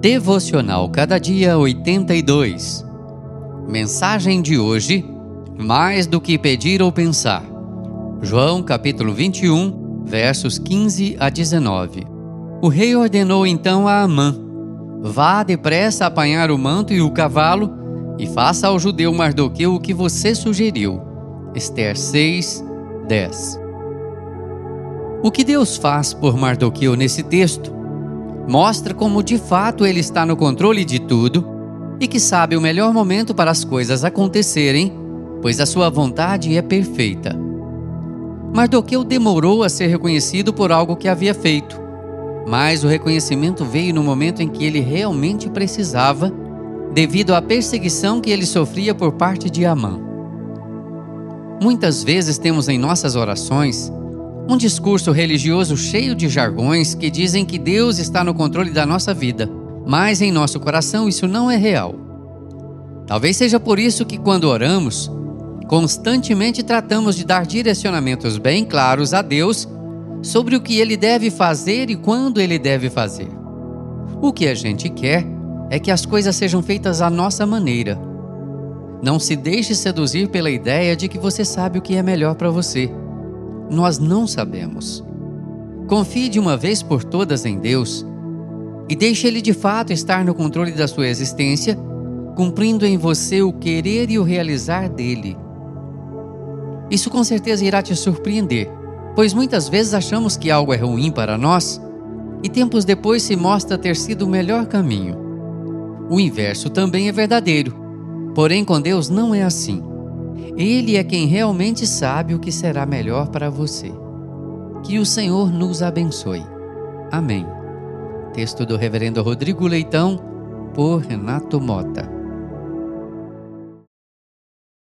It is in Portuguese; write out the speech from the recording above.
Devocional Cada Dia 82. Mensagem de hoje: Mais do que pedir ou pensar. João capítulo 21, versos 15 a 19. O rei ordenou então a Amã: Vá depressa apanhar o manto e o cavalo e faça ao judeu Mardoqueu o que você sugeriu. Esther 6, 10. O que Deus faz por Mardoqueu nesse texto mostra como de fato ele está no controle de tudo e que sabe o melhor momento para as coisas acontecerem, pois a sua vontade é perfeita. Mardoqueu demorou a ser reconhecido por algo que havia feito, mas o reconhecimento veio no momento em que ele realmente precisava, devido à perseguição que ele sofria por parte de Amã. Muitas vezes temos em nossas orações um discurso religioso cheio de jargões que dizem que Deus está no controle da nossa vida, mas em nosso coração isso não é real. Talvez seja por isso que, quando oramos, constantemente tratamos de dar direcionamentos bem claros a Deus sobre o que Ele deve fazer e quando Ele deve fazer. O que a gente quer é que as coisas sejam feitas à nossa maneira. Não se deixe seduzir pela ideia de que você sabe o que é melhor para você nós não sabemos. Confie de uma vez por todas em Deus e deixe Ele de fato estar no controle da sua existência, cumprindo em você o querer e o realizar dele. Isso com certeza irá te surpreender, pois muitas vezes achamos que algo é ruim para nós e tempos depois se mostra ter sido o melhor caminho. O inverso também é verdadeiro, porém com Deus não é assim. Ele é quem realmente sabe o que será melhor para você. Que o Senhor nos abençoe. Amém. Texto do Reverendo Rodrigo Leitão, por Renato Mota.